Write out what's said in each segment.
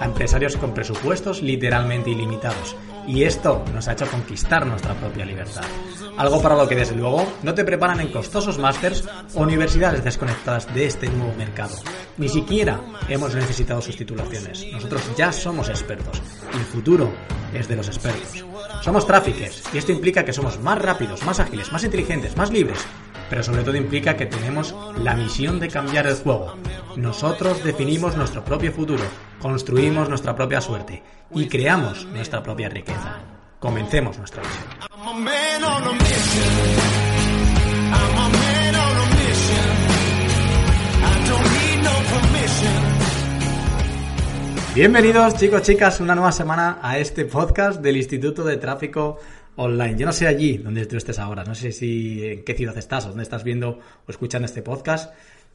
a empresarios con presupuestos literalmente ilimitados. Y esto nos ha hecho conquistar nuestra propia libertad. Algo para lo que desde luego no te preparan en costosos másters o universidades desconectadas de este nuevo mercado. Ni siquiera hemos necesitado sus titulaciones. Nosotros ya somos expertos. Y el futuro es de los expertos. Somos traffickers y esto implica que somos más rápidos, más ágiles, más inteligentes, más libres. Pero sobre todo implica que tenemos la misión de cambiar el juego. Nosotros definimos nuestro propio futuro, construimos nuestra propia suerte y creamos nuestra propia riqueza. Comencemos nuestra misión. Bienvenidos chicos, chicas, una nueva semana a este podcast del Instituto de Tráfico Online. Yo no sé allí donde tú estés ahora, no sé si en qué ciudad estás o dónde estás viendo o escuchando este podcast,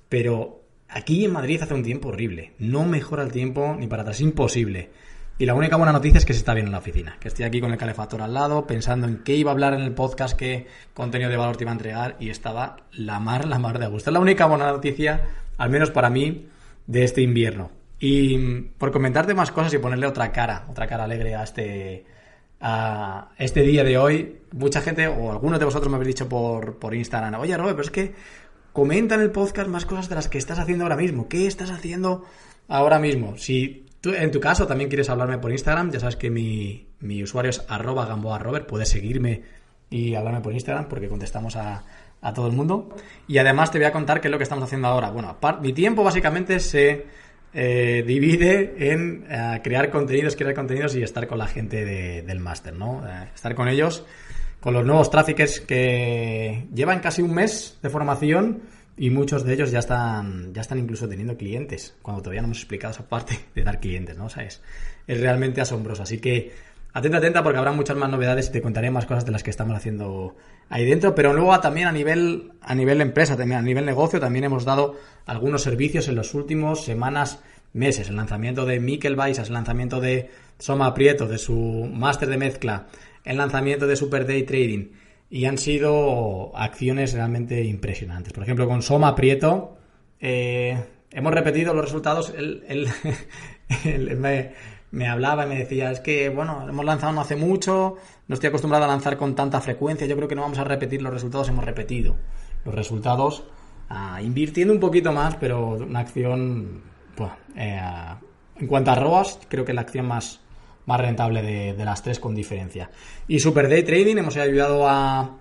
pero aquí en Madrid hace un tiempo horrible. No mejora el tiempo ni para atrás, imposible. Y la única buena noticia es que se está bien en la oficina, que estoy aquí con el calefactor al lado, pensando en qué iba a hablar en el podcast, qué contenido de valor te iba a entregar, y estaba la mar, la mar de gusto. Es la única buena noticia, al menos para mí, de este invierno. Y por comentarte más cosas y ponerle otra cara, otra cara alegre a este, a este día de hoy, mucha gente, o algunos de vosotros me habéis dicho por, por Instagram, oye Robert, pero es que comenta en el podcast más cosas de las que estás haciendo ahora mismo. ¿Qué estás haciendo ahora mismo? Si tú, en tu caso, también quieres hablarme por Instagram, ya sabes que mi, mi usuario es arroba gamboarobert, puedes seguirme y hablarme por Instagram porque contestamos a, a todo el mundo. Y además te voy a contar qué es lo que estamos haciendo ahora. Bueno, mi tiempo básicamente se eh, divide en eh, crear contenidos, crear contenidos y estar con la gente de, del máster, ¿no? Eh, estar con ellos, con los nuevos traffickers que llevan casi un mes de formación y muchos de ellos ya están, ya están incluso teniendo clientes, cuando todavía no hemos explicado esa parte de dar clientes, ¿no? O sea, es, es realmente asombroso. Así que atenta, atenta, porque habrá muchas más novedades y te contaré más cosas de las que estamos haciendo ahí dentro. Pero luego también a nivel, a nivel empresa, también a nivel negocio, también hemos dado algunos servicios en los últimos semanas, meses. El lanzamiento de Mikel Baisas, el lanzamiento de Soma Prieto, de su máster de mezcla, el lanzamiento de Super Day Trading. Y han sido acciones realmente impresionantes. Por ejemplo, con Soma Prieto, eh, hemos repetido los resultados. me hablaba y me decía, es que, bueno, hemos lanzado no hace mucho, no estoy acostumbrado a lanzar con tanta frecuencia, yo creo que no vamos a repetir los resultados, hemos repetido los resultados, ah, invirtiendo un poquito más, pero una acción, pues, eh, en cuanto a ROAS, creo que es la acción más, más rentable de, de las tres con diferencia. Y Super Day Trading, hemos ayudado a,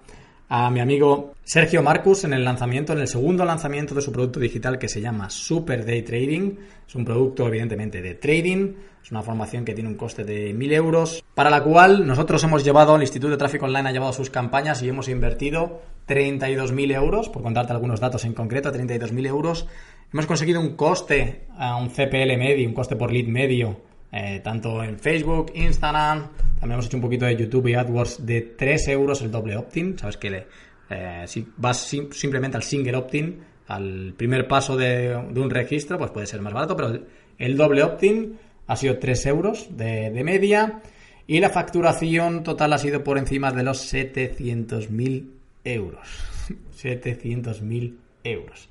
a mi amigo Sergio Marcus en el lanzamiento, en el segundo lanzamiento de su producto digital que se llama Super Day Trading. Es un producto evidentemente de trading, es una formación que tiene un coste de 1.000 euros, para la cual nosotros hemos llevado, el Instituto de Tráfico Online ha llevado sus campañas y hemos invertido 32.000 euros, por contarte algunos datos en concreto, 32.000 euros. Hemos conseguido un coste, a un CPL medio, un coste por lead medio, eh, tanto en Facebook, Instagram, también hemos hecho un poquito de YouTube y AdWords de 3 euros el doble opt-in. Sabes que eh, si vas simplemente al single opt-in, al primer paso de, un registro, pues puede ser más barato, pero el, doble opt-in ha sido 3 euros de, de, media y la facturación total ha sido por encima de los 700.000 euros. 700.000 euros.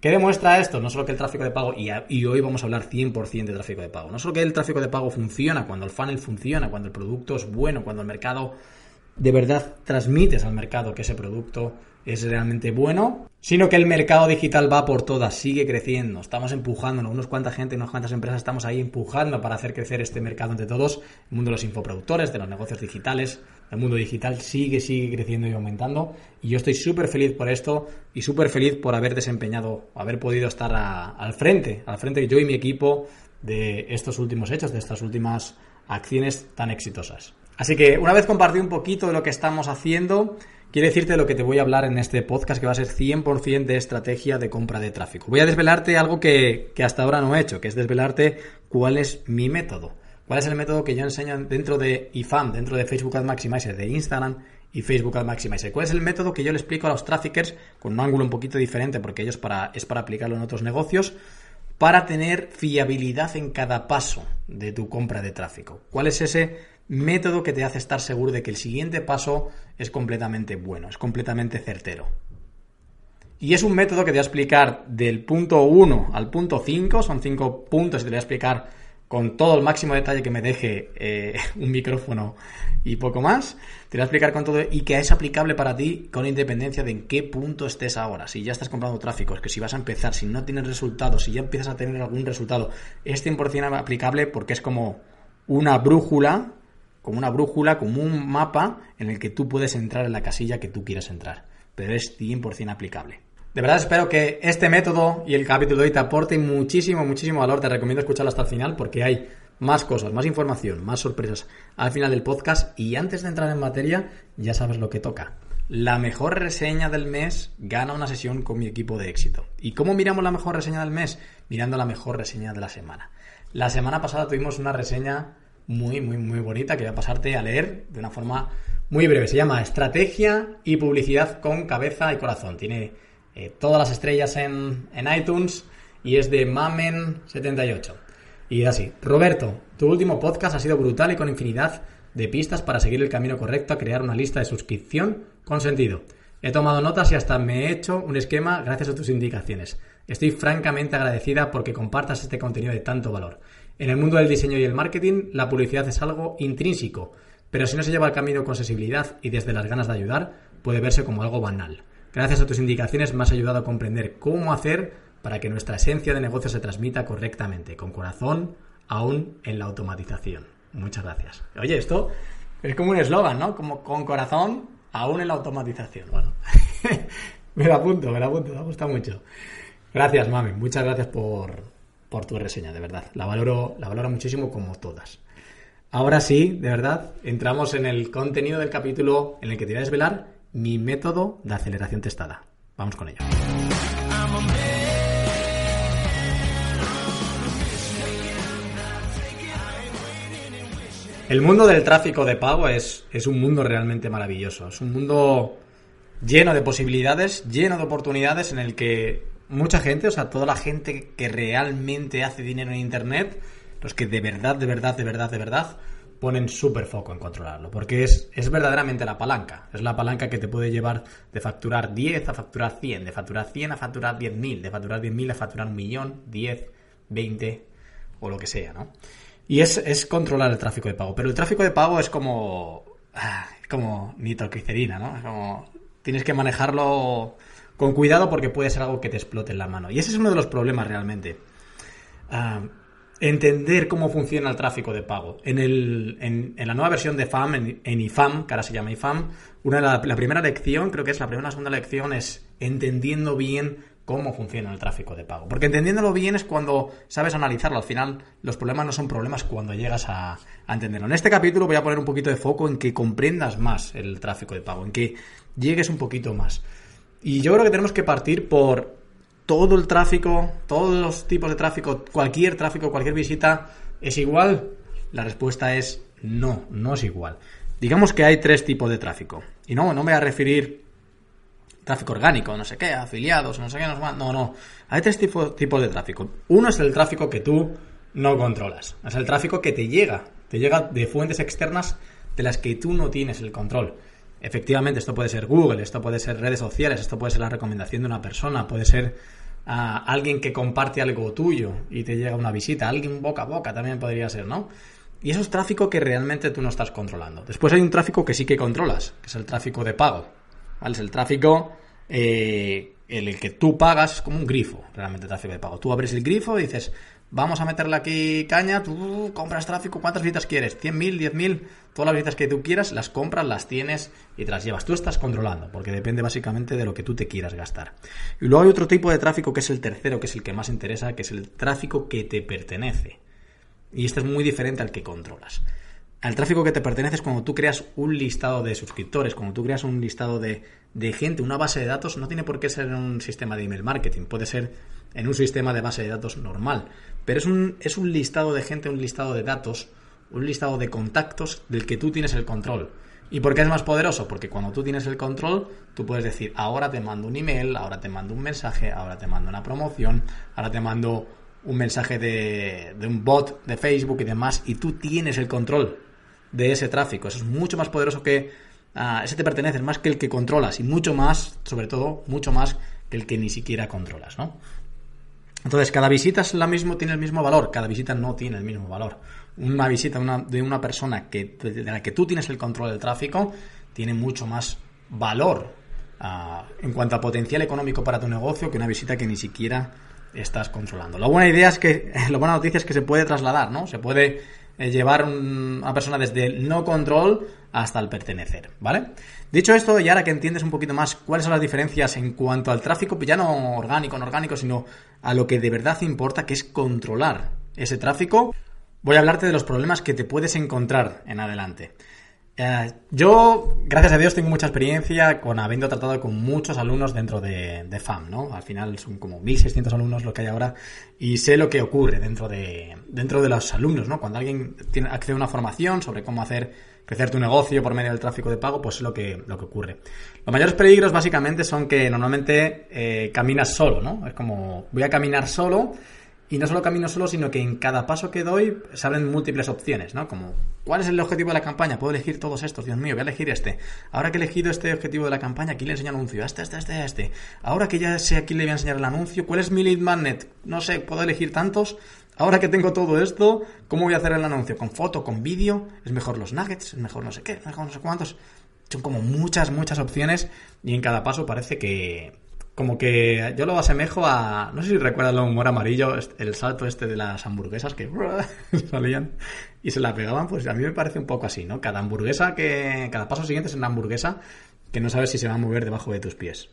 ¿Qué demuestra esto? No solo que el tráfico de pago, y, hoy vamos a hablar 100% de tráfico de pago, no solo que el tráfico de pago funciona, cuando el funnel funciona, cuando el producto es bueno, cuando el mercado de verdad transmites al mercado que ese producto es realmente bueno, sino que el mercado digital va por todas, sigue creciendo, estamos empujando, unos cuanta gente, unas cuantas empresas estamos ahí empujando para hacer crecer este mercado entre todos, el mundo de los infoproductores, de los negocios digitales, el mundo digital sigue, sigue creciendo y aumentando. Y yo estoy súper feliz por esto y súper feliz por haber desempeñado, haber podido estar al frente, al frente yo y mi equipo de estos últimos hechos, de estas últimas acciones tan exitosas. Así que una vez compartido un poquito de lo que estamos haciendo, quiero decirte lo que te voy a hablar en este podcast, que va a ser 100% de estrategia de compra de tráfico. Voy a desvelarte algo que, que hasta ahora no he hecho, que es desvelarte cuál es mi método ¿Cuál es el método que yo enseño dentro de IFAM, dentro de Facebook Ad Maximizer, de Instagram y Facebook Ad Maximizer? ¿Cuál es el método que yo le explico a los traffickers con un ángulo un poquito diferente porque ellos para, es para aplicarlo en otros negocios? para tener fiabilidad en cada paso de tu compra de tráfico. ¿Cuál es ese método que te hace estar seguro de que el siguiente paso es completamente bueno, es completamente certero? Y es un método que te voy a explicar del punto 1 al punto 5, son 5 puntos y te voy a explicar con todo el máximo detalle que me deje eh, un micrófono y poco más. Te voy a explicar con todo y que es aplicable para ti con independencia de en qué punto estés ahora. Si ya estás comprando tráfico, es que si vas a empezar, si no tienes resultados, si ya empiezas a tener algún resultado, es 100% aplicable porque es como una brújula, como una brújula, como un mapa en el que tú puedes entrar en la casilla que tú quieras entrar. Pero es 100% aplicable. De verdad espero que este método y el capítulo de hoy te aporte muchísimo, muchísimo valor. Te recomiendo escucharlo hasta el final porque hay más cosas, más información, más sorpresas al final del podcast. Y antes de entrar en materia, ya sabes lo que toca. La mejor reseña del mes gana una sesión con mi equipo de éxito. ¿Y cómo miramos la mejor reseña del mes? Mirando la mejor reseña de la semana. La semana pasada tuvimos una reseña muy, muy, muy bonita que voy a pasarte a leer de una forma muy breve. Se llama Estrategia y Publicidad con Cabeza y Corazón. Tiene eh, todas las estrellas en, en iTunes y es de Mamen78. Y así, Roberto, tu último podcast ha sido brutal y con infinidad de pistas para seguir el camino correcto a crear una lista de suscripción con sentido. He tomado notas y hasta me he hecho un esquema gracias a tus indicaciones. Estoy francamente agradecida porque compartas este contenido de tanto valor. En el mundo del diseño y el marketing, la publicidad es algo intrínseco, pero si no se lleva el camino con sensibilidad y desde las ganas de ayudar, puede verse como algo banal. Gracias a tus indicaciones me has ayudado a comprender cómo hacer para que nuestra esencia de negocio se transmita correctamente, con corazón, aún en la automatización. Muchas gracias. Oye, esto es como un eslogan, ¿no? Como con corazón, aún en la automatización. Bueno, me lo apunto, me lo apunto, me gusta mucho. Gracias, mami. Muchas gracias por, por tu reseña, de verdad. La valoro, la valoro muchísimo como todas. Ahora sí, de verdad, entramos en el contenido del capítulo en el que te voy a desvelar mi método de aceleración testada. Vamos con ello. El mundo del tráfico de pago es, es, un mundo realmente maravilloso. Es un mundo lleno de posibilidades, lleno de oportunidades en el que mucha gente, o sea, toda la gente que realmente hace dinero en Internet, los que de verdad, de verdad, de verdad, de verdad, ponen súper foco en controlarlo, porque es, es verdaderamente la palanca. Es la palanca que te puede llevar de facturar 10 a facturar 100, de facturar 100 a facturar 10.000, de facturar 10.000 a facturar un millón, 10, 20 o lo que sea, ¿no? Y es, es controlar el tráfico de pago. Pero el tráfico de pago es como. Ah, como nitroglicerina, ¿no? Es como. Tienes que manejarlo con cuidado porque puede ser algo que te explote en la mano. Y ese es uno de los problemas realmente. Ah, entender cómo funciona el tráfico de pago. En, el, en, la nueva versión de FAM, en, IFAM, que ahora se llama IFAM, una, la, la primera lección, creo que es la primera o segunda lección, es entendiendo bien cómo funciona el tráfico de pago. Porque entendiéndolo bien es cuando sabes analizarlo. Al final, los problemas no son problemas cuando llegas a, a, entenderlo. En este capítulo voy a poner un poquito de foco en que comprendas más el tráfico de pago, en que llegues un poquito más. Y yo creo que tenemos que partir por todo el tráfico, todos los tipos de tráfico, cualquier tráfico, cualquier visita, ¿es igual? La respuesta es no, no es igual. Digamos que hay tres tipos de tráfico. Y no, no me voy a referir tráfico orgánico, no sé qué, afiliados, no sé qué, no, no, no. Hay tres tipos, tipos de tráfico. Uno es el tráfico que tú no controlas. Es el tráfico que te llega. Te llega de fuentes externas de las que tú no tienes el control. Efectivamente, esto puede ser Google, esto puede ser redes sociales, esto puede ser la recomendación de una persona, puede ser ah, alguien que comparte algo tuyo y te llega una visita, alguien boca a boca también podría ser, ¿no? Y eso es tráfico que realmente tú no estás controlando. Después hay un tráfico que sí que controlas, que es el tráfico de pago. Es el tráfico eh, en el que tú pagas como un grifo, realmente tráfico de pago. Tú abres el grifo y dices, vamos a meterle aquí caña, tú compras tráfico, ¿cuántas visitas quieres? ¿100.000, 10.000? Todas las visitas que tú quieras, las compras, las tienes y te las llevas. Tú estás controlando, porque depende básicamente de lo que tú te quieras gastar. Y luego hay otro tipo de tráfico que es el tercero, que es el que más interesa, que es el tráfico que te pertenece. Y este es muy diferente al que controlas. Al tráfico que te pertenece es cuando tú creas un listado de suscriptores, cuando tú creas un listado de, de gente, una base de datos, no tiene por qué ser en un sistema de email marketing, puede ser en un sistema de base de datos normal. Pero es un, es un listado de gente, un listado de datos un listado de contactos del que tú tienes el control. ¿Y por qué es más poderoso? Porque cuando tú tienes el control, tú puedes decir, ahora te mando un email, ahora te mando un mensaje, ahora te mando una promoción, ahora te mando un mensaje de, un bot de Facebook y demás, y tú tienes el control de ese tráfico. Eso es mucho más poderoso que... Uh, ese te pertenece, más que el que controlas, y mucho más, sobre todo, mucho más que el que ni siquiera controlas, ¿no? Entonces, cada visita es la mismo, tiene el mismo valor, cada visita no tiene el mismo valor. Una visita de una persona que, de la que tú tienes el control del tráfico tiene mucho más valor ah, en cuanto a potencial económico para tu negocio que una visita que ni siquiera estás controlando. La buena idea es que, la buena noticia es que se puede trasladar, ¿no? Se puede eh, llevar a una persona desde el no control hasta el pertenecer, ¿vale? Dicho esto, y ahora que entiendes un poquito más cuáles son las diferencias en cuanto al tráfico, pues ya no orgánico, no orgánico, sino a lo que de verdad importa, que es controlar ese tráfico, voy a hablarte de los problemas que te puedes encontrar en adelante. Eh, yo, gracias a Dios, tengo mucha experiencia con habiendo tratado con muchos alumnos dentro de, FAM, ¿no? Al final son como 1.600 alumnos lo que hay ahora y sé lo que ocurre dentro de, dentro de los alumnos, ¿no? Cuando alguien tiene, accede a una formación sobre cómo hacer crecer tu negocio por medio del tráfico de pago, pues es lo que, lo que ocurre. Los mayores peligros básicamente son que normalmente eh, caminas solo, ¿no? Es como, voy a caminar solo y no solo camino solo, sino que en cada paso que doy se abren múltiples opciones, ¿no? Como, ¿cuál es el objetivo de la campaña? Puedo elegir todos estos, Dios mío, voy a elegir este. Ahora que he elegido este objetivo de la campaña, aquí le enseño el anuncio, este, este, este, este. Ahora que ya sé a quién le voy a enseñar el anuncio, ¿cuál es mi lead magnet? No sé, puedo elegir tantos. Ahora que tengo todo esto, ¿cómo voy a hacer el anuncio? ¿Con foto, con vídeo? ¿Es mejor los nuggets? ¿Es mejor no sé qué? ¿Es mejor no sé cuántos? Son como muchas, muchas opciones y en cada paso parece que, como que yo lo asemejo a. No sé si recuerdas lo humor amarillo, el salto este de las hamburguesas que salían y se la pegaban, pues a mí me parece un poco así, ¿no? Cada hamburguesa que. Cada paso siguiente es una hamburguesa que no sabes si se va a mover debajo de tus pies.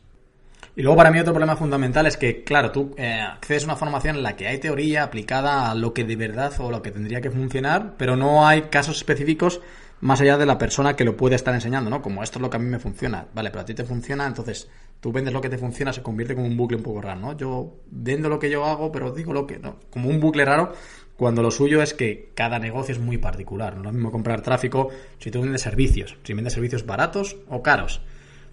Y luego para mí otro problema fundamental es que, claro, tú eh, accedes a una formación en la que hay teoría aplicada a lo que de verdad o lo que tendría que funcionar, pero no hay casos específicos más allá de la persona que lo puede estar enseñando, ¿no? Como esto es lo que a mí me funciona, vale, pero a ti te funciona, entonces tú vendes lo que te funciona, se convierte como un bucle un poco raro, ¿no? Yo vendo lo que yo hago, pero digo lo que, ¿no? Como un bucle raro, cuando lo suyo es que cada negocio es muy particular. No es lo mismo comprar tráfico si tú vendes servicios, si vendes servicios baratos o caros.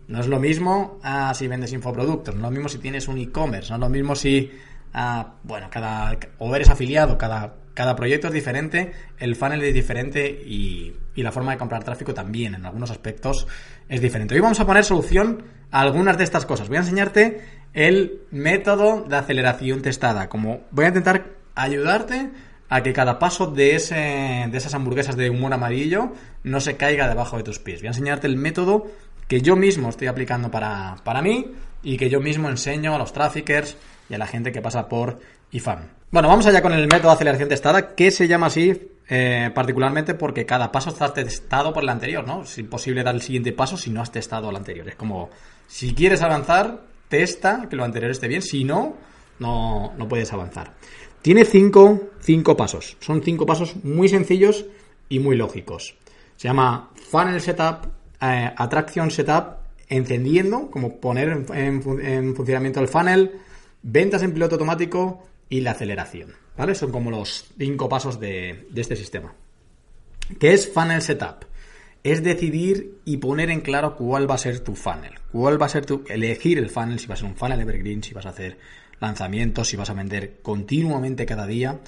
No es lo mismo ah, si vendes infoproductos, no es lo mismo si tienes un e-commerce, no es lo mismo si, ah, bueno, cada, o eres afiliado, cada, cada proyecto es diferente, el funnel es diferente y, y la forma de comprar tráfico también en algunos aspectos es diferente. Hoy vamos a poner solución algunas de estas cosas. Voy a enseñarte el método de aceleración testada. Como voy a intentar ayudarte a que cada paso de, ese, de esas hamburguesas de humor amarillo no se caiga debajo de tus pies. Voy a enseñarte el método que yo mismo estoy aplicando para, para mí y que yo mismo enseño a los traffickers y a la gente que pasa por IFAM. Bueno, vamos allá con el método de aceleración testada, que se llama así eh, particularmente porque cada paso está testado por el anterior, ¿no? Es imposible dar el siguiente paso si no has testado el anterior. Es como si quieres avanzar, testa que lo anterior esté bien, si no, no, puedes avanzar. Tiene cinco, cinco pasos. Son cinco pasos muy sencillos y muy lógicos. Se llama Funnel Setup, eh, Attraction Setup, encendiendo, como poner en, funcionamiento el funnel, ventas en piloto automático y la aceleración. ¿Vale? Son como los cinco pasos de, de este sistema. ¿Qué es Funnel Setup? Es decidir y poner en claro cuál va a ser tu funnel. Cuál va a ser tu. elegir el funnel, si va a ser un funnel evergreen, si vas a hacer lanzamientos, si vas a vender continuamente cada día.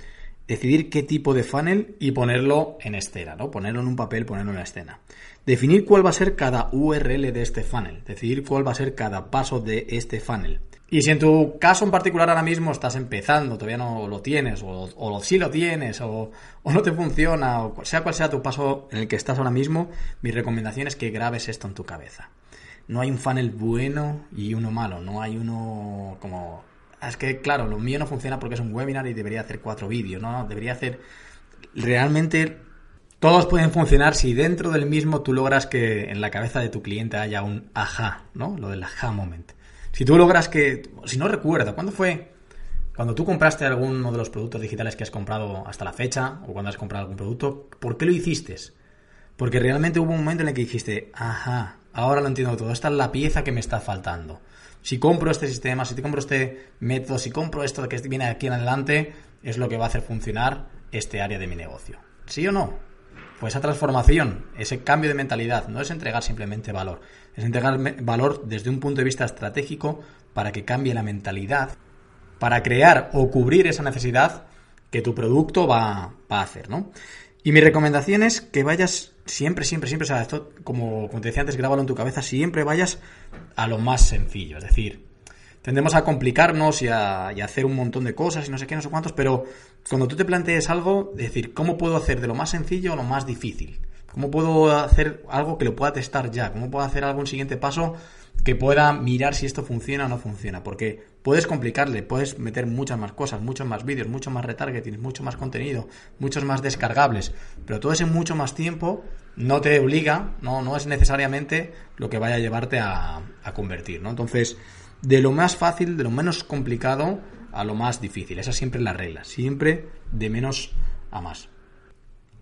Decidir qué tipo de funnel y ponerlo en escena, ¿no? Ponerlo en un papel, ponerlo en la escena. Definir cuál va a ser cada URL de este funnel. Decidir cuál va a ser cada paso de este funnel. Y si en tu caso en particular ahora mismo estás empezando, todavía no lo tienes, o, o sí lo tienes, o, no te funciona, o sea cual sea tu paso en el que estás ahora mismo, mi recomendación es que grabes esto en tu cabeza. No hay un funnel bueno y uno malo, no hay uno como... Es que, claro, lo mío no funciona porque es un webinar y debería hacer cuatro vídeos, no, debería hacer... Realmente todos pueden funcionar si dentro del mismo tú logras que en la cabeza de tu cliente haya un aha, ¿no? Lo del aha moment si tú logras que, si no recuerdo, ¿cuándo fue? Cuando tú compraste alguno de los productos digitales que has comprado hasta la fecha, o cuando has comprado algún producto, ¿por qué lo hiciste? Porque realmente hubo un momento en el que dijiste, ajá, ahora lo entiendo todo, esta es la pieza que me está faltando. Si compro este sistema, si te compro este método, si compro esto que viene aquí en adelante, es lo que va a hacer funcionar este área de mi negocio. ¿Sí o no? Pues esa transformación, ese cambio de mentalidad, no es entregar simplemente valor, es entregar valor desde un punto de vista estratégico para que cambie la mentalidad, para crear o cubrir esa necesidad que tu producto va, a hacer, ¿no? Y mi recomendación es que vayas siempre, siempre, siempre, o sea, esto, como, como te decía antes, grábalo en tu cabeza, siempre vayas a lo más sencillo, es decir, tendemos a complicarnos y a, hacer un montón de cosas y no sé qué, no sé cuántos, pero cuando tú te plantees algo, decir, ¿cómo puedo hacer de lo más sencillo a lo más difícil? ¿Cómo puedo hacer algo que lo pueda testar ya? ¿Cómo puedo hacer algún siguiente paso que pueda mirar si esto funciona o no funciona? Porque puedes complicarle, puedes meter muchas más cosas, muchos más vídeos, mucho más retargeting, mucho más contenido, muchos más descargables, pero todo ese mucho más tiempo no te obliga, no, no es necesariamente lo que vaya a llevarte a, a convertir, ¿no? Entonces, de lo más fácil, de lo menos complicado a lo más difícil. Esa siempre es la regla, siempre de menos a más.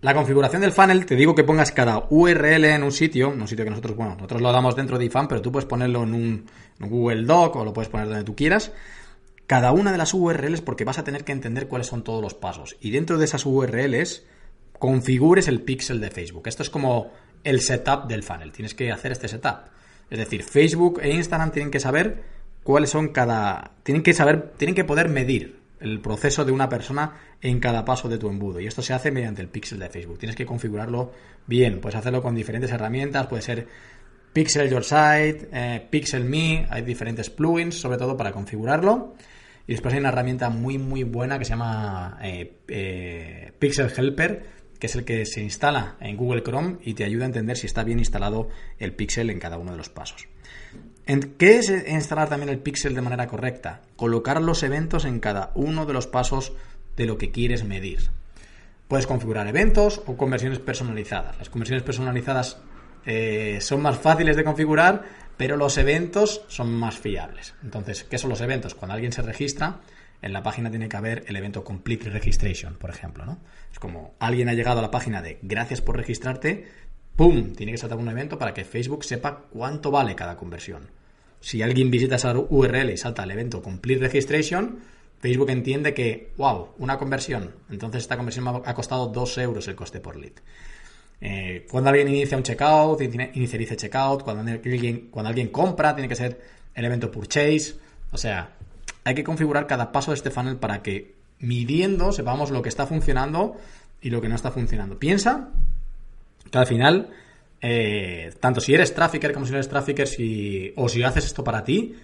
La configuración del funnel, te digo que pongas cada URL en un sitio, un sitio que nosotros, bueno, nosotros lo damos dentro de IFAN, pero tú puedes ponerlo en un, Google Doc o lo puedes poner donde tú quieras. Cada una de las URLs porque vas a tener que entender cuáles son todos los pasos. Y dentro de esas URLs configures el pixel de Facebook. Esto es como el setup del funnel. Tienes que hacer este setup. Es decir, Facebook e Instagram tienen que saber cuáles son cada... Tienen que saber, tienen que poder medir el proceso de una persona en cada paso de tu embudo. Y esto se hace mediante el pixel de Facebook. Tienes que configurarlo bien. Puedes hacerlo con diferentes herramientas. Puede ser Pixel Your Site, eh, Pixel Me. Hay diferentes plugins, sobre todo para configurarlo. Y después hay una herramienta muy, muy buena que se llama eh, eh, Pixel Helper, que es el que se instala en Google Chrome y te ayuda a entender si está bien instalado el pixel en cada uno de los pasos. ¿Qué es instalar también el pixel de manera correcta? Colocar los eventos en cada uno de los pasos de lo que quieres medir. Puedes configurar eventos o conversiones personalizadas. Las conversiones personalizadas eh, son más fáciles de configurar, pero los eventos son más fiables. Entonces, ¿qué son los eventos? Cuando alguien se registra, en la página tiene que haber el evento Complete Registration, por ejemplo. ¿no? Es como alguien ha llegado a la página de gracias por registrarte, ¡pum! Tiene que saltar un evento para que Facebook sepa cuánto vale cada conversión si alguien visita esa URL y salta al evento Complete Registration, Facebook entiende que, wow, una conversión. Entonces esta conversión me ha costado 2 euros el coste por lead. Eh, cuando alguien inicia un checkout, inicializa checkout, cuando alguien, cuando alguien compra, tiene que ser el evento purchase. O sea, hay que configurar cada paso de este funnel para que midiendo sepamos lo que está funcionando y lo que no está funcionando. Piensa que al final eh, tanto si eres trafficker como si no eres trafficker, si, o si haces esto para ti,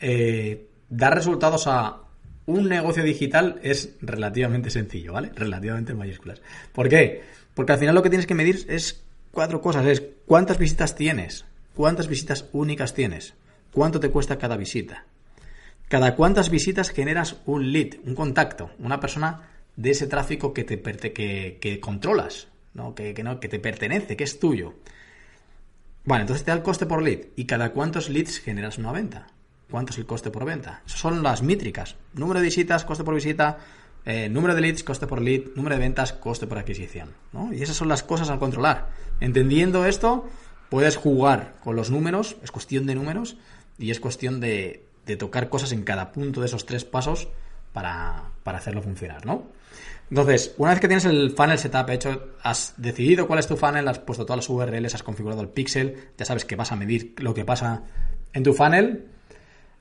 eh, dar resultados a un negocio digital es relativamente sencillo, ¿vale? Relativamente en mayúsculas. ¿Por qué? Porque al final lo que tienes que medir es cuatro cosas. Es cuántas visitas tienes, cuántas visitas únicas tienes, cuánto te cuesta cada visita, cada cuántas visitas generas un lead, un contacto, una persona de ese tráfico que, te, que, controlas, que, no, que te pertenece, que es tuyo. Vale, entonces te da el coste por lead. ¿Y cada cuántos leads generas una venta? ¿Cuánto es el coste por venta? Esas son las métricas. Número de visitas, coste por visita, eh, número de leads, coste por lead, número de ventas, coste por adquisición. Y esas son las cosas a controlar. Entendiendo esto, puedes jugar con los números, es cuestión de números, y es cuestión de, de tocar cosas en cada punto de esos tres pasos para, para hacerlo funcionar, ¿no? Entonces, una vez que tienes el funnel setup hecho, has decidido cuál es tu funnel, has puesto todas las URLs, has configurado el pixel, ya sabes que vas a medir lo que pasa en tu funnel.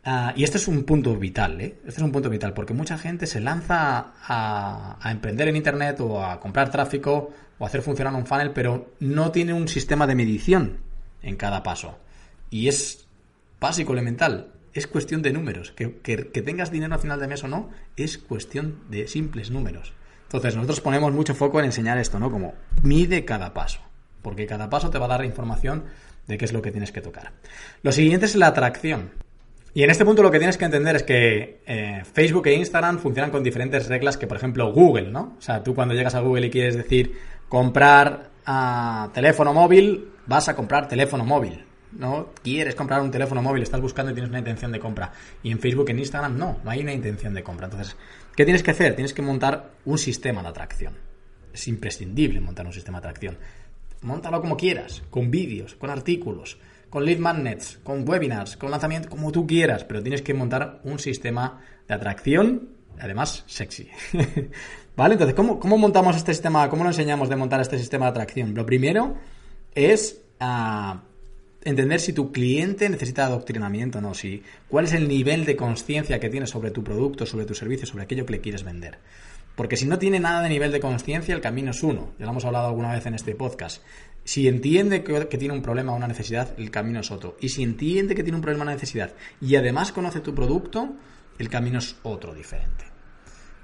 Ah, y este es un punto vital, ¿eh? Este es un punto vital, porque mucha gente se lanza a, emprender en Internet o a comprar tráfico o a hacer funcionar un funnel, pero no tiene un sistema de medición en cada paso. Y es básico, elemental. Es cuestión de números. Que, que tengas dinero al final de mes o no, es cuestión de simples números. Entonces, nosotros ponemos mucho foco en enseñar esto, ¿no? Como mide cada paso, porque cada paso te va a dar información de qué es lo que tienes que tocar. Lo siguiente es la atracción. Y en este punto lo que tienes que entender es que eh, Facebook e Instagram funcionan con diferentes reglas que, por ejemplo, Google, ¿no? O sea, tú cuando llegas a Google y quieres decir comprar a teléfono móvil, vas a comprar teléfono móvil. ¿no? Quieres comprar un teléfono móvil, estás buscando y tienes una intención de compra. Y en Facebook, en Instagram, no, no hay una intención de compra. Entonces, ¿qué tienes que hacer? Tienes que montar un sistema de atracción. Es imprescindible montar un sistema de atracción. Móntalo como quieras, con vídeos, con artículos, con lead magnets, con webinars, con lanzamiento, como tú quieras, pero tienes que montar un sistema de atracción además sexy. ¿Vale? Entonces, ¿cómo, ¿cómo, montamos este sistema? ¿Cómo lo enseñamos de montar este sistema de atracción? Lo primero es uh, entender si tu cliente necesita adoctrinamiento o no, si, cuál es el nivel de conciencia que tiene sobre tu producto, sobre tu servicio, sobre aquello que le quieres vender. Porque si no tiene nada de nivel de conciencia, el camino es uno. Ya lo hemos hablado alguna vez en este podcast. Si entiende que, tiene un problema o una necesidad, el camino es otro. Y si entiende que tiene un problema o una necesidad y además conoce tu producto, el camino es otro diferente.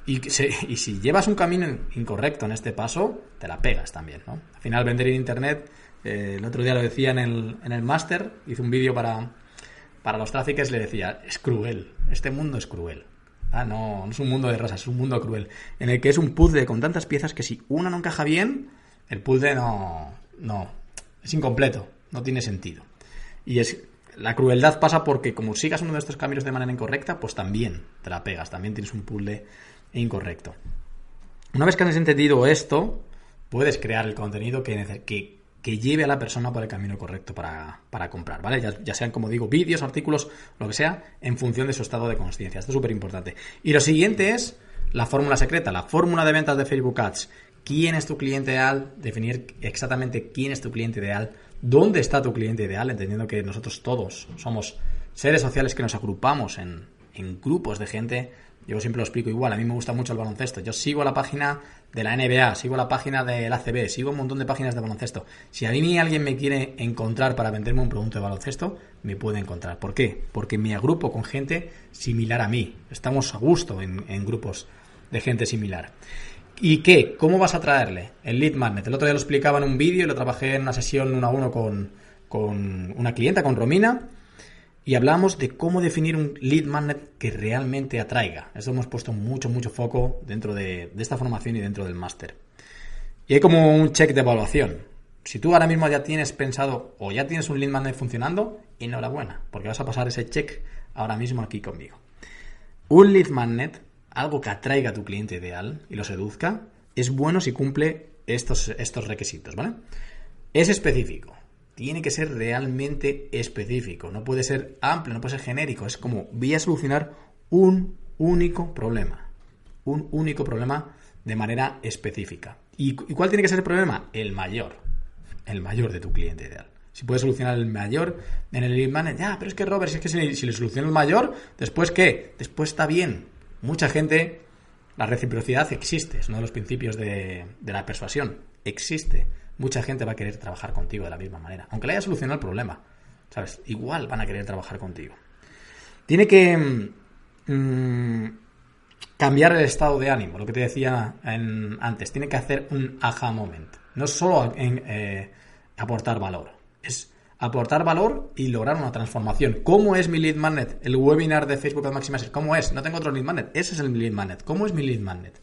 Y, y, si llevas un camino incorrecto en este paso, te la pegas también, ¿no? Al final, vender en Internet eh, el otro día lo decía en el, en el máster, hice un vídeo para, para los tráficos, le decía, es cruel, este mundo es cruel. Ah, no, no es un mundo de rosas, es un mundo cruel, en el que es un puzzle con tantas piezas que si una no encaja bien, el puzzle no, no, es incompleto, no tiene sentido. Y es, la crueldad pasa porque como sigas uno de estos caminos de manera incorrecta, pues también te la pegas, también tienes un puzzle incorrecto. Una vez que has entendido esto, puedes crear el contenido que, que que lleve a la persona por el camino correcto para, comprar, ¿vale? Ya, sean, como digo, vídeos, artículos, lo que sea, en función de su estado de conciencia. Esto es súper importante. Y lo siguiente es la fórmula secreta, la fórmula de ventas de Facebook Ads. ¿Quién es tu cliente ideal? Definir exactamente quién es tu cliente ideal, dónde está tu cliente ideal, entendiendo que nosotros todos somos seres sociales que nos agrupamos en, en grupos de gente yo siempre lo explico igual, a mí me gusta mucho el baloncesto. Yo sigo la página de la NBA, sigo la página del ACB, sigo un montón de páginas de baloncesto. Si a mí alguien me quiere encontrar para venderme un producto de baloncesto, me puede encontrar. ¿Por qué? Porque me agrupo con gente similar a mí. Estamos a gusto en, grupos de gente similar. ¿Y qué? ¿Cómo vas a traerle? El lead magnet. El otro día lo explicaba en un vídeo y lo trabajé en una sesión uno a uno con, con una clienta, con Romina y hablamos de cómo definir un lead magnet que realmente atraiga. Eso hemos puesto mucho, mucho foco dentro de, esta formación y dentro del máster. Y hay como un check de evaluación. Si tú ahora mismo ya tienes pensado o ya tienes un lead magnet funcionando, enhorabuena, porque vas a pasar ese check ahora mismo aquí conmigo. Un lead magnet, algo que atraiga a tu cliente ideal y lo seduzca, es bueno si cumple estos, estos requisitos, ¿vale? Es específico, tiene que ser realmente específico, no puede ser amplio, no puede ser genérico, es como voy a solucionar un único problema, un único problema de manera específica. ¿Y cuál tiene que ser el problema? El mayor, el mayor de tu cliente ideal. Si puedes solucionar el mayor en el lead manager, ya, pero es que Robert, si es que si, le soluciono el mayor, después qué? Después está bien. Mucha gente, la reciprocidad existe, es uno de los principios de la persuasión, existe mucha gente va a querer trabajar contigo de la misma manera. Aunque le haya solucionado el problema, ¿sabes? Igual van a querer trabajar contigo. Tiene que mm, cambiar el estado de ánimo, lo que te decía antes. Tiene que hacer un aha moment. No solo eh, aportar valor, es aportar valor y lograr una transformación. ¿Cómo es mi lead magnet? El webinar de Facebook Ad Maximizer. ¿Cómo es? No tengo otro lead magnet. Ese es el lead magnet. ¿Cómo es mi lead magnet?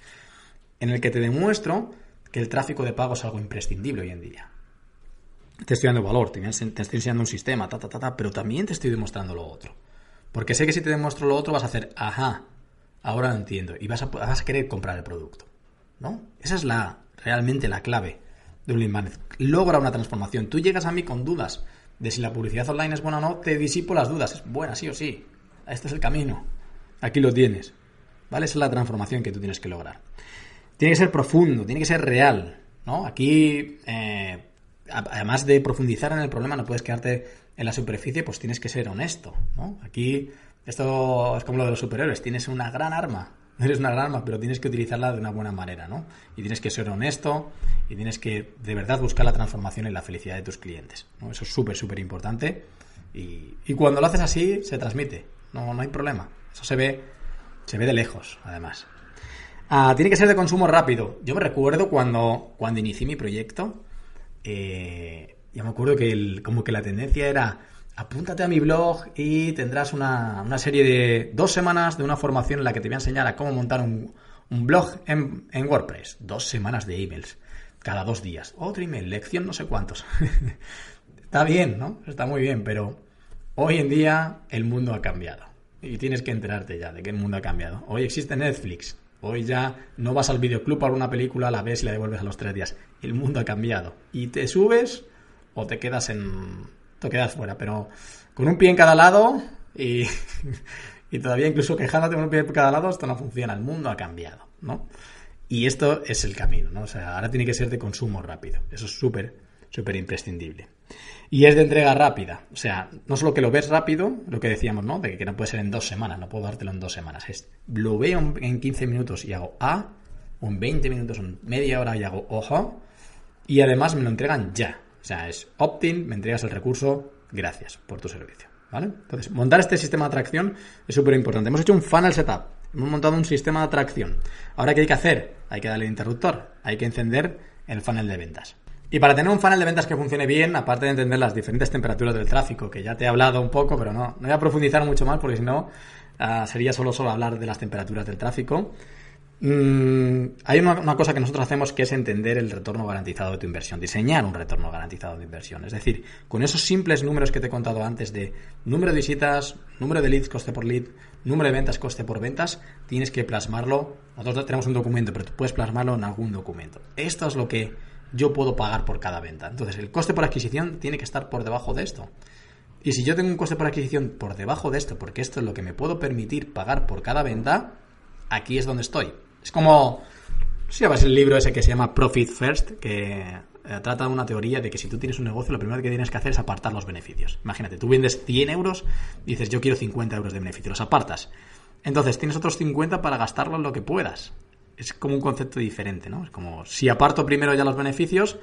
En el que te demuestro que el tráfico de pago es algo imprescindible hoy en día. Te estoy dando valor, te, estoy enseñando un sistema, ta, ta, ta, ta, pero también te estoy demostrando lo otro. Porque sé que si te demuestro lo otro vas a hacer, ajá, ahora lo entiendo, y vas a, vas a querer comprar el producto. ¿No? Esa es la, realmente la clave de un lead. Logra una transformación. Tú llegas a mí con dudas de si la publicidad online es buena o no, te disipo las dudas. Es buena, sí o sí. Este es el camino. Aquí lo tienes. ¿Vale? Esa es la transformación que tú tienes que lograr tiene que ser profundo, tiene que ser real, ¿no? Aquí, eh, además de profundizar en el problema, no puedes quedarte en la superficie, pues tienes que ser honesto, ¿no? Aquí, esto es como lo de los superhéroes, tienes una gran arma, eres una gran arma, pero tienes que utilizarla de una buena manera, ¿no? Y tienes que ser honesto y tienes que de verdad buscar la transformación y la felicidad de tus clientes, ¿no? Eso es súper, súper importante y, y, cuando lo haces así, se transmite, no, no hay problema, eso se ve, se ve de lejos, además. Ah, tiene que ser de consumo rápido. Yo me recuerdo cuando, cuando inicié mi proyecto, eh, ya me acuerdo que como que la tendencia era apúntate a mi blog y tendrás una, serie de dos semanas de una formación en la que te voy a enseñar a cómo montar un, blog en, en, WordPress. Dos semanas de emails, cada dos días. Otro email, lección no sé cuántos. Está bien, ¿no? Está muy bien, pero hoy en día el mundo ha cambiado. Y tienes que enterarte ya de que el mundo ha cambiado. Hoy existe Netflix, Hoy ya no vas al videoclub para una película, la ves y la devuelves a los tres días. El mundo ha cambiado. Y te subes o te quedas en. te quedas fuera, pero con un pie en cada lado y, y todavía incluso quejándote con un pie por cada lado, esto no funciona, el mundo ha cambiado, ¿no? Y esto es el camino, ¿no? O sea, ahora tiene que ser de consumo rápido. Eso es súper, súper imprescindible. Y es de entrega rápida. O sea, no solo que lo ves rápido, lo que decíamos, ¿no? De que no puede ser en dos semanas, no puedo dártelo en dos semanas. Es, lo veo en 15 minutos y hago A, o en 20 minutos o en media hora y hago ojo, y además me lo entregan ya. O sea, es opt-in, me entregas el recurso, gracias por tu servicio. ¿Vale? Entonces, montar este sistema de atracción es súper importante. Hemos hecho un funnel setup, hemos montado un sistema de atracción. Ahora, ¿qué hay que hacer? Hay que darle interruptor, hay que encender el funnel de ventas. Y para tener un funnel de ventas que funcione bien, aparte de entender las diferentes temperaturas del tráfico, que ya te he hablado un poco, pero no, no voy a profundizar mucho más porque si no uh, sería solo, solo hablar de las temperaturas del tráfico. Mm, hay una, cosa que nosotros hacemos que es entender el retorno garantizado de tu inversión, diseñar un retorno garantizado de inversión. Es decir, con esos simples números que te he contado antes de número de visitas, número de leads, coste por lead, número de ventas, coste por ventas, tienes que plasmarlo. Nosotros tenemos un documento, pero tú puedes plasmarlo en algún documento. Esto es lo que yo puedo pagar por cada venta. Entonces, el coste por adquisición tiene que estar por debajo de esto. Y si yo tengo un coste por adquisición por debajo de esto, porque esto es lo que me puedo permitir pagar por cada venta, aquí es donde estoy. Es como, si ves el libro ese que se llama Profit First, que eh, trata una teoría de que si tú tienes un negocio, lo primero que tienes que hacer es apartar los beneficios. Imagínate, tú vendes 100 euros y dices, yo quiero 50 euros de beneficio, los apartas. Entonces tienes otros 50 para gastarlo en lo que puedas. Es como un concepto diferente, ¿no? Es como, si aparto primero ya los beneficios,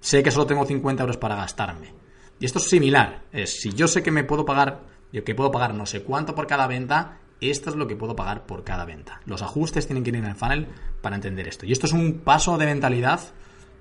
sé que solo tengo 50 euros para gastarme. Y esto es similar. Es, si yo sé que me puedo pagar, yo que puedo pagar no sé cuánto por cada venta, esto es lo que puedo pagar por cada venta. Los ajustes tienen que ir en el funnel para entender esto. Y esto es un paso de mentalidad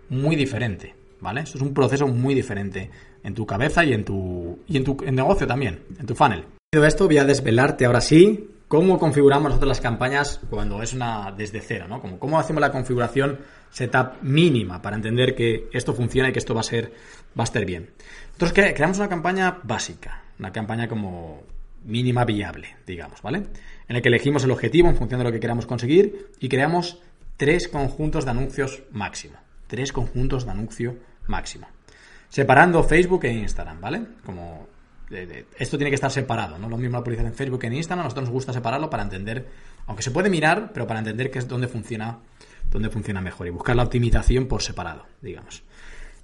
muy diferente, ¿vale? Esto es un proceso muy diferente en tu cabeza y en tu, y en tu negocio también, en tu funnel. Esto, voy a desvelarte ahora sí cómo configuramos nosotros las campañas cuando es una desde cero, ¿no? Como cómo hacemos la configuración setup mínima para entender que esto funciona y que esto va a ser va a estar bien. Entonces creamos una campaña básica, una campaña como mínima viable, digamos, ¿vale? En el que elegimos el objetivo en función de lo que queramos conseguir y creamos tres conjuntos de anuncios máximo. Tres conjuntos de anuncio máximo. Separando Facebook e Instagram, ¿vale? Como esto tiene que estar separado, ¿no? Lo mismo la publicidad en Facebook que en Instagram, a nosotros nos gusta separarlo para entender, aunque se puede mirar, pero para entender qué es donde funciona, dónde funciona mejor y buscar la optimización por separado, digamos.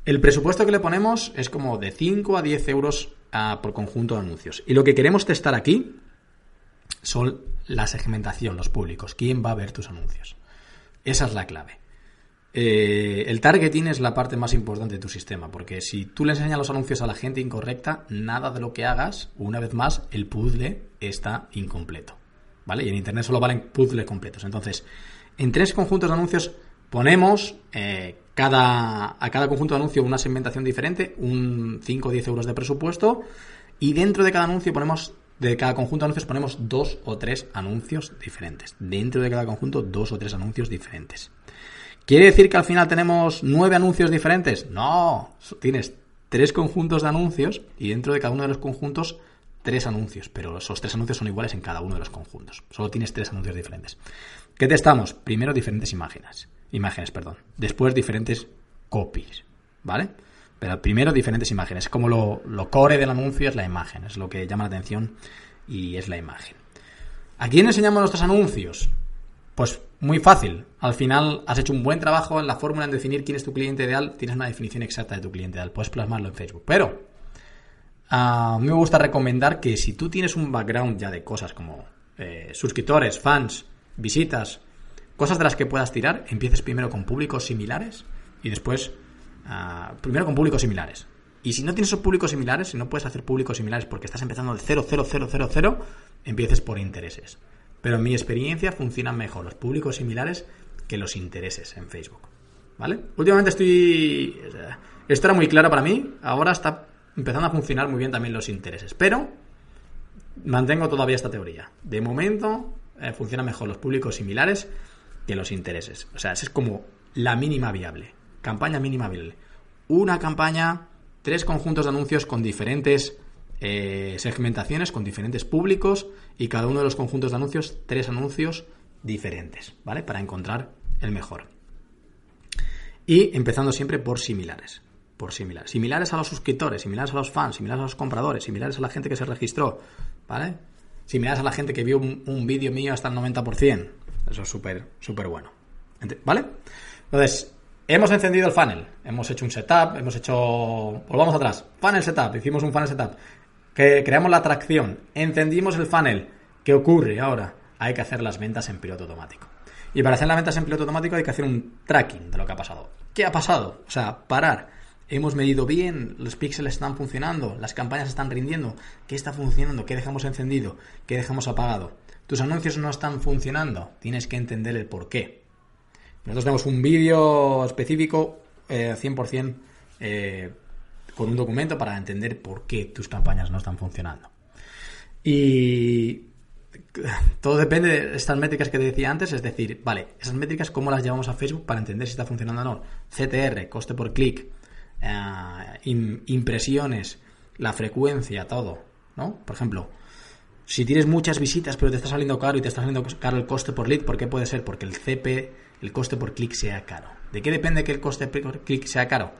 El presupuesto que le ponemos es como de 5 a 10 euros por conjunto de anuncios. Y lo que queremos testar aquí son la segmentación, los públicos. ¿Quién va a ver tus anuncios? Esa es la clave. Eh, el targeting es la parte más importante de tu sistema, porque si tú le enseñas los anuncios a la gente incorrecta, nada de lo que hagas, una vez más, el puzzle está incompleto. ¿Vale? Y en Internet solo valen puzzles completos. Entonces, en tres conjuntos de anuncios ponemos eh, cada, a cada conjunto de anuncio una segmentación diferente, un 5 o 10 euros de presupuesto, y dentro de cada anuncio ponemos, de cada conjunto de anuncios ponemos dos o tres anuncios diferentes. Dentro de cada conjunto, dos o tres anuncios diferentes. ¿Quiere decir que al final tenemos nueve anuncios diferentes? No, tienes tres conjuntos de anuncios y dentro de cada uno de los conjuntos tres anuncios, pero esos tres anuncios son iguales en cada uno de los conjuntos. Solo tienes tres anuncios diferentes. ¿Qué testamos? Primero diferentes imágenes imágenes, perdón. Después diferentes copies, ¿vale? Pero primero diferentes imágenes. Como lo, lo core del anuncio es la imagen, es lo que llama la atención y es la imagen. ¿A quién enseñamos nuestros anuncios? Pues muy fácil. Al final has hecho un buen trabajo en la fórmula en definir quién es tu cliente ideal. Tienes una definición exacta de tu cliente ideal. Puedes plasmarlo en Facebook. Pero a mí me gusta recomendar que si tú tienes un background ya de cosas como eh, suscriptores, fans, visitas, cosas de las que puedas tirar, empieces primero con públicos similares y después, ah, primero con públicos similares. Y si no tienes esos públicos similares, si no puedes hacer públicos similares porque estás empezando de 0, 0, 0, 0, 0, empieces por intereses. Pero en mi experiencia funcionan mejor los públicos similares que los intereses en Facebook. ¿Vale? Últimamente estoy... Esto era muy claro para mí, ahora está empezando a funcionar muy bien también los intereses. Pero mantengo todavía esta teoría. De momento eh, funcionan mejor los públicos similares que los intereses. O sea, esa es como la mínima viable. Campaña mínima viable. Una campaña, tres conjuntos de anuncios con diferentes eh, segmentaciones, con diferentes públicos y cada uno de los conjuntos de anuncios, tres anuncios diferentes, ¿vale? Para encontrar el mejor. Y empezando siempre por similares. Por similares. Similares a los suscriptores, similares a los fans, similares a los compradores, similares a la gente que se registró, ¿vale? si me das a la gente que vio un, vídeo mío hasta el 90%. Eso es súper, súper bueno. ¿Vale? Entonces, hemos encendido el funnel, hemos hecho un setup, hemos hecho... Volvamos atrás. Funnel setup, hicimos un funnel setup. Que creamos la atracción, encendimos el funnel. ¿Qué ocurre ahora? Hay que hacer las ventas en piloto automático. Y para hacer las ventas en piloto automático hay que hacer un tracking de lo que ha pasado. ¿Qué ha pasado? O sea, parar. Hemos medido bien, los píxeles están funcionando, las campañas están rindiendo, qué está funcionando, qué dejamos encendido, qué dejamos apagado. Tus anuncios no están funcionando, tienes que entender el por qué. Nosotros tenemos un vídeo específico, 100%, eh, eh, con un documento para entender por qué tus campañas no están funcionando. Y todo depende de estas métricas que te decía antes, es decir, vale, esas métricas cómo las llevamos a Facebook para entender si está funcionando o no. CTR, coste por clic, eh, impresiones, la frecuencia, todo, ¿no? Por ejemplo, si tienes muchas visitas pero te está saliendo caro y te está saliendo caro el coste por lead, ¿por qué puede ser? Porque el CP, el coste por clic sea caro. ¿De qué depende que el coste por clic sea caro?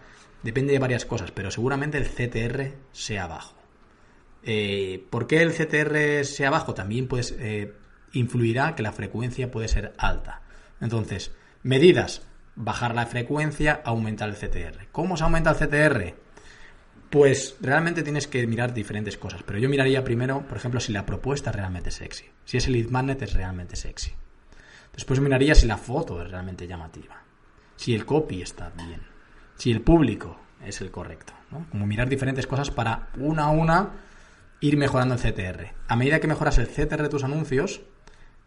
Depende de varias cosas, pero seguramente el CTR sea bajo. Eh, ¿Por qué el CTR sea bajo? También pues, eh, influirá que la frecuencia puede ser alta. Entonces, medidas, bajar la frecuencia, aumentar el CTR. ¿Cómo se aumenta el CTR? Pues realmente tienes que mirar diferentes cosas, pero yo miraría primero, por ejemplo, si la propuesta es realmente sexy, si ese lead magnet es realmente sexy. Después miraría si la foto es realmente llamativa, si el copy está bien, si el público es el correcto, Como mirar diferentes cosas para una a una ir mejorando el CTR. A medida que mejoras el CTR de tus anuncios,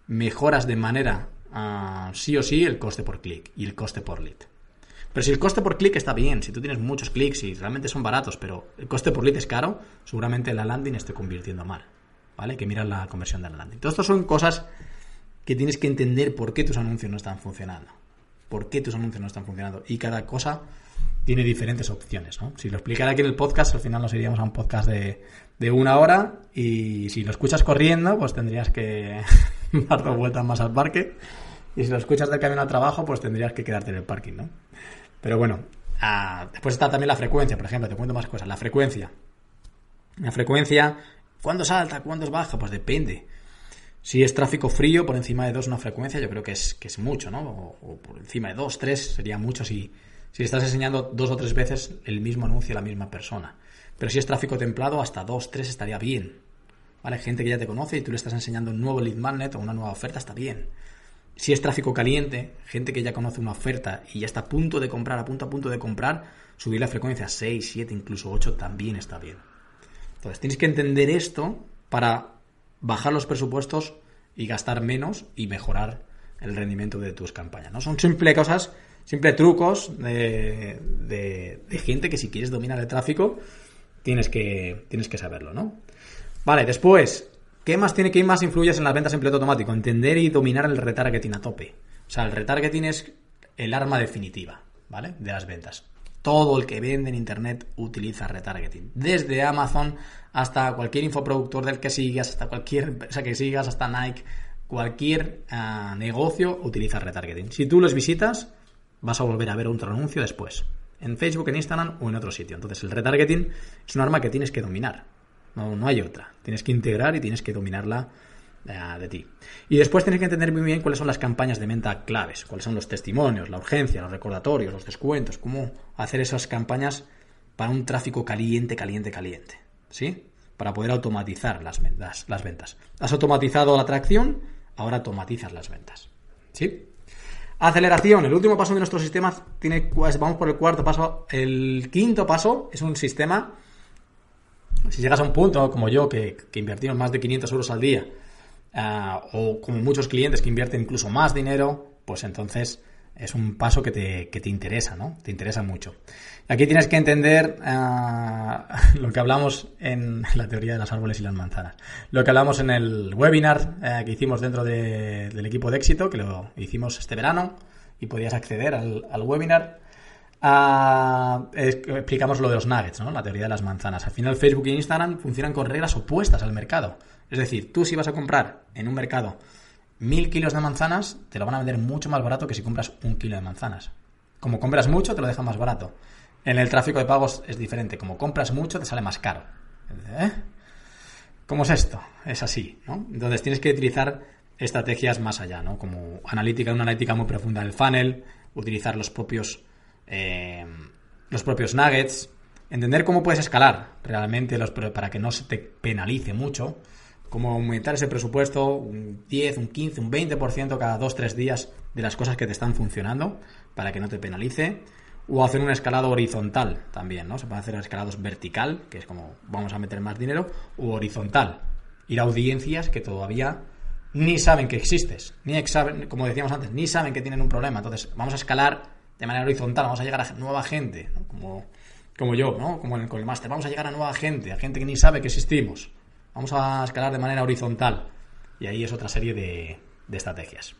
mejoras de manera ah, sí o sí el coste por clic y el coste por lead. Pero si el coste por clic está bien, si tú tienes muchos clics y realmente son baratos, pero el coste por lead es caro, seguramente la landing esté convirtiendo mal. ¿Vale? Que mirar la conversión de la landing. Todo esto son cosas que tienes que entender por qué tus anuncios no están funcionando. Por qué tus anuncios no están funcionando. Y cada cosa tiene diferentes opciones. ¿no? Si lo explicara aquí en el podcast, al final nos iríamos a un podcast de, de una hora y si lo escuchas corriendo, pues tendrías que dar dos vueltas más al parque. Y si lo escuchas del camino al trabajo, pues tendrías que quedarte en el parking, ¿no? Pero bueno, ah, después está también la frecuencia, por ejemplo, te cuento más cosas. La frecuencia. La frecuencia, ¿cuándo salta? ¿Cuándo es baja? Pues depende. Si es tráfico frío, por encima de dos una frecuencia, yo creo que es, que es mucho, ¿no? O, por encima de dos, tres, sería mucho si, si estás enseñando dos o tres veces el mismo anuncio a la misma persona. Pero si es tráfico templado, hasta dos, tres estaría bien. ¿Vale? Gente que ya te conoce y tú le estás enseñando un nuevo lead magnet o una nueva oferta, está bien. Si es tráfico caliente, gente que ya conoce una oferta y ya está a punto de comprar, a punto a punto de comprar, subir la frecuencia a 6, 7, incluso 8 también está bien. Entonces tienes que entender esto para bajar los presupuestos y gastar menos y mejorar el rendimiento de tus campañas. ¿no? Son simple cosas Simple trucos de, gente que si quieres dominar el tráfico, tienes que, tienes que saberlo, ¿no? Vale, después, ¿qué más tiene que más influyes en las ventas en piloto automático? Entender y dominar el retargeting a tope. O sea, el retargeting es el arma definitiva, ¿vale? De las ventas. Todo el que vende en internet utiliza retargeting. Desde Amazon hasta cualquier infoproductor del que sigas, hasta cualquier empresa que sigas, hasta Nike, cualquier ah, negocio utiliza retargeting. Si tú los visitas, vas a volver a ver otro anuncio después. En Facebook, en Instagram o en otro sitio. Entonces el retargeting es un arma que tienes que dominar. No, no hay otra. Tienes que integrar y tienes que dominarla de ti. Y después tienes que entender muy bien cuáles son las campañas de venta claves, cuáles son los testimonios, la urgencia, los recordatorios, los descuentos, cómo hacer esas campañas para un tráfico caliente, caliente, caliente. ¿Sí? Para poder automatizar las ventas. Las ventas. Has automatizado la atracción, ahora automatizas las ventas. ¿Sí? Aceleración, el último paso de nuestro sistema tiene, vamos por el cuarto paso. El quinto paso es un sistema, si llegas a un punto como yo, que, que invertimos más de 500 euros al día, ah, o como muchos clientes que invierten incluso más dinero, pues entonces es un paso que te, que te interesa, ¿no? Te interesa mucho. Aquí tienes que entender ah, lo que hablamos en la teoría de los árboles y las manzanas. Lo que hablamos en el webinar eh, que hicimos dentro del equipo de éxito, que lo hicimos este verano y podías acceder al, webinar. Ah, explicamos lo de los nuggets, ¿no? La teoría de las manzanas. Al final Facebook e Instagram funcionan con reglas opuestas al mercado. Es decir, tú si vas a comprar en un mercado mil kilos de manzanas, te lo van a vender mucho más barato que si compras un kilo de manzanas. Como compras mucho, te lo dejan más barato. En el tráfico de pagos es diferente. Como compras mucho, te sale más caro. ¿Eh? ¿Cómo es esto? Es así, ¿no? Entonces tienes que utilizar estrategias más allá, ¿no? Como analítica, una analítica muy profunda del funnel, utilizar los propios, eh, los propios nuggets, entender cómo puedes escalar realmente los, para que no se te penalice mucho, cómo aumentar ese presupuesto un 10, un 15, un 20% cada 2-3 días de las cosas que te están funcionando para que no te penalice. O hacer un escalado horizontal también, ¿no? Se puede hacer escalados vertical, que es como vamos a meter más dinero, o horizontal. Ir a audiencias que todavía ni saben que existes, ni saben, como decíamos antes, ni saben que tienen un problema. Entonces, vamos a escalar de manera horizontal, vamos a llegar a nueva gente, como, como yo, ¿no? Como con el máster, vamos a llegar a nueva gente, a gente que ni sabe que existimos. Vamos a escalar de manera horizontal. Y ahí es otra serie de, estrategias.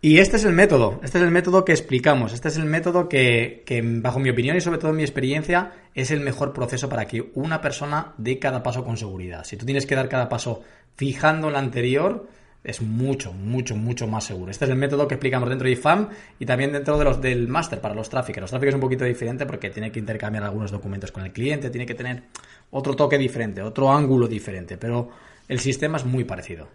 Y este es el método, este es el método que explicamos, este es el método que, que, bajo mi opinión y sobre todo en mi experiencia, es el mejor proceso para que una persona dé cada paso con seguridad. Si tú tienes que dar cada paso fijando el anterior, es mucho, mucho, mucho más seguro. Este es el método que explicamos dentro de IFAM y también dentro de los del máster para los tráficos. Los tráficos es un poquito diferente porque tiene que intercambiar algunos documentos con el cliente, tiene que tener otro toque diferente, otro ángulo diferente, pero el sistema es muy parecido.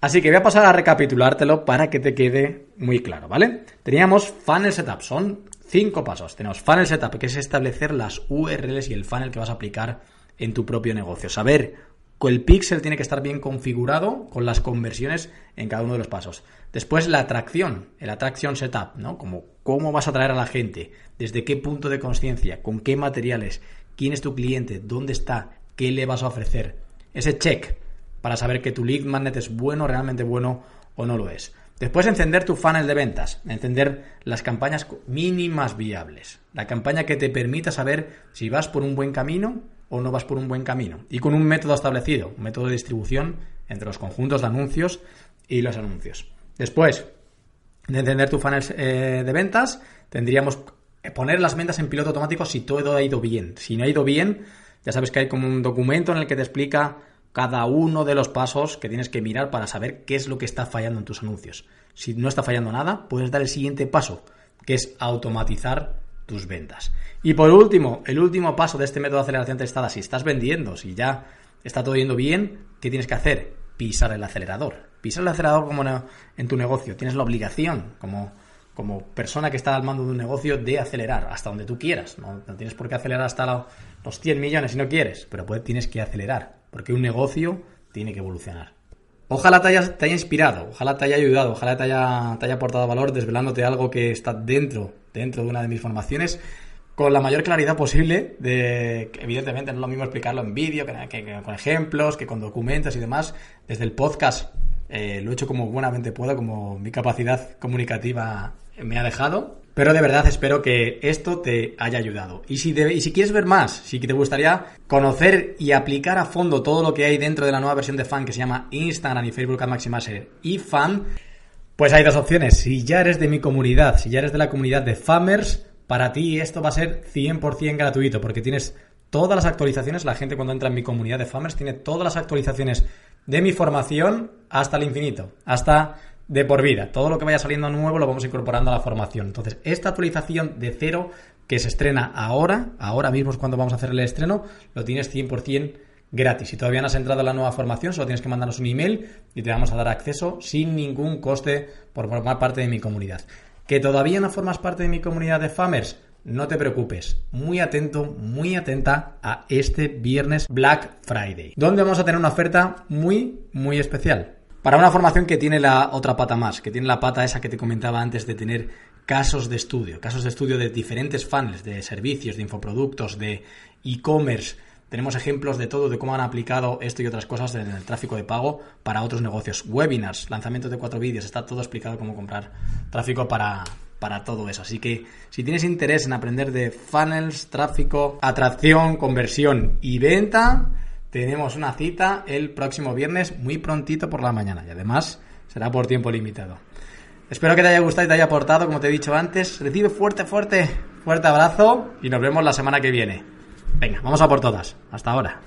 Así que voy a pasar a recapitulártelo para que te quede muy claro, ¿vale? Teníamos funnel setup, son cinco pasos. Tenemos funnel setup, que es establecer las URLs y el funnel que vas a aplicar en tu propio negocio. Saber el pixel tiene que estar bien configurado con las conversiones en cada uno de los pasos. Después la atracción, el attraction setup, ¿no? Como cómo vas a atraer a la gente, desde qué punto de conciencia, con qué materiales, quién es tu cliente, dónde está, qué le vas a ofrecer. Ese check para saber que tu lead magnet es bueno, realmente bueno o no lo es. Después encender tu funnel de ventas, encender las campañas mínimas viables, la campaña que te permita saber si vas por un buen camino o no vas por un buen camino. Y con un método establecido, un método de distribución entre los conjuntos de anuncios y los anuncios. Después de encender tu funnel eh, de ventas, tendríamos que poner las ventas en piloto automático si todo ha ido bien. Si no ha ido bien, ya sabes que hay como un documento en el que te explica cada uno de los pasos que tienes que mirar para saber qué es lo que está fallando en tus anuncios. Si no está fallando nada, puedes dar el siguiente paso, que es automatizar tus ventas. Y por último, el último paso de este método de aceleración testada, si estás vendiendo, si ya está todo yendo bien, ¿qué tienes que hacer? Pisar el acelerador. Pisar el acelerador como en tu negocio. Tienes la obligación, como, como persona que está al mando de un negocio, de acelerar hasta donde tú quieras. No, tienes por qué acelerar hasta los 100 millones si no quieres, pero tienes que acelerar, porque un negocio tiene que evolucionar. Ojalá te haya, te haya, inspirado, ojalá te haya ayudado, ojalá te haya, te haya aportado valor desvelándote algo que está dentro, dentro de una de mis formaciones con la mayor claridad posible, de evidentemente no es lo mismo explicarlo en vídeo, que, con ejemplos, que con documentos y demás. Desde el podcast eh, lo he hecho como buenamente puedo, como mi capacidad comunicativa me ha dejado. Pero de verdad espero que esto te haya ayudado. Y si, quieres ver más, si te gustaría conocer y aplicar a fondo todo lo que hay dentro de la nueva versión de Fan que se llama Instagram y Facebook Ad Maximizer y Fan, pues hay dos opciones. Si ya eres de mi comunidad, si ya eres de la comunidad de Famers, para ti esto va a ser 100% gratuito porque tienes todas las actualizaciones. La gente cuando entra en mi comunidad de Famers tiene todas las actualizaciones de mi formación hasta el infinito, hasta de por vida. Todo lo que vaya saliendo nuevo lo vamos incorporando a la formación. Entonces, esta actualización de cero que se estrena ahora, ahora mismo es cuando vamos a hacer el estreno, lo tienes 100% gratis. Si todavía no has entrado en la nueva formación, solo tienes que mandarnos un email y te vamos a dar acceso sin ningún coste por formar parte de mi comunidad. ¿Que todavía no formas parte de mi comunidad de Famers? No te preocupes, muy atento, muy atenta a este viernes Black Friday, donde vamos a tener una oferta muy, muy especial. Para una formación que tiene la otra pata más, que tiene la pata esa que te comentaba antes de tener casos de estudio, casos de estudio de diferentes funnels, de servicios, de infoproductos, de e-commerce. Tenemos ejemplos de todo, de cómo han aplicado esto y otras cosas en el tráfico de pago para otros negocios. Webinars, lanzamientos de cuatro vídeos, está todo explicado cómo comprar tráfico para, para todo eso. Así que si tienes interés en aprender de funnels, tráfico, atracción, conversión y venta, tenemos una cita el próximo viernes muy prontito por la mañana y además será por tiempo limitado. Espero que te haya gustado y te haya aportado, como te he dicho antes. Recibe fuerte, fuerte, fuerte abrazo y nos vemos la semana que viene. Venga, vamos a por todas. Hasta ahora.